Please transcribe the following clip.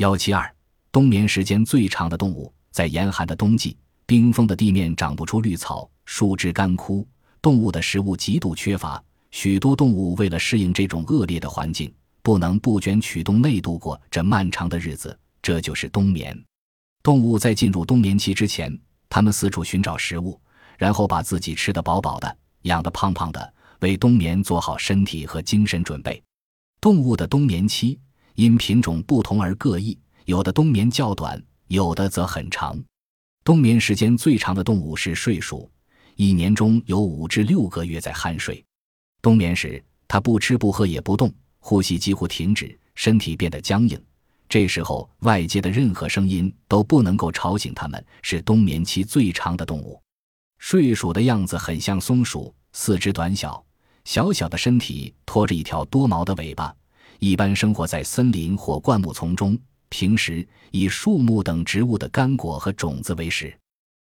幺七二，冬眠时间最长的动物，在严寒的冬季，冰封的地面长不出绿草，树枝干枯，动物的食物极度缺乏。许多动物为了适应这种恶劣的环境，不能不卷曲洞内度过这漫长的日子，这就是冬眠。动物在进入冬眠期之前，它们四处寻找食物，然后把自己吃得饱饱的，养得胖胖的，为冬眠做好身体和精神准备。动物的冬眠期因品种不同而各异，有的冬眠较短，有的则很长。冬眠时间最长的动物是睡鼠，一年中有五至六个月在酣睡。冬眠时，它不吃不喝也不动，呼吸几乎停止，身体变得僵硬。这时候，外界的任何声音都不能够吵醒它们，是冬眠期最长的动物。睡鼠的样子很像松鼠，四肢短小，小小的身体拖着一条多毛的尾巴，一般生活在森林或灌木丛中，平时以树木等植物的干果和种子为食。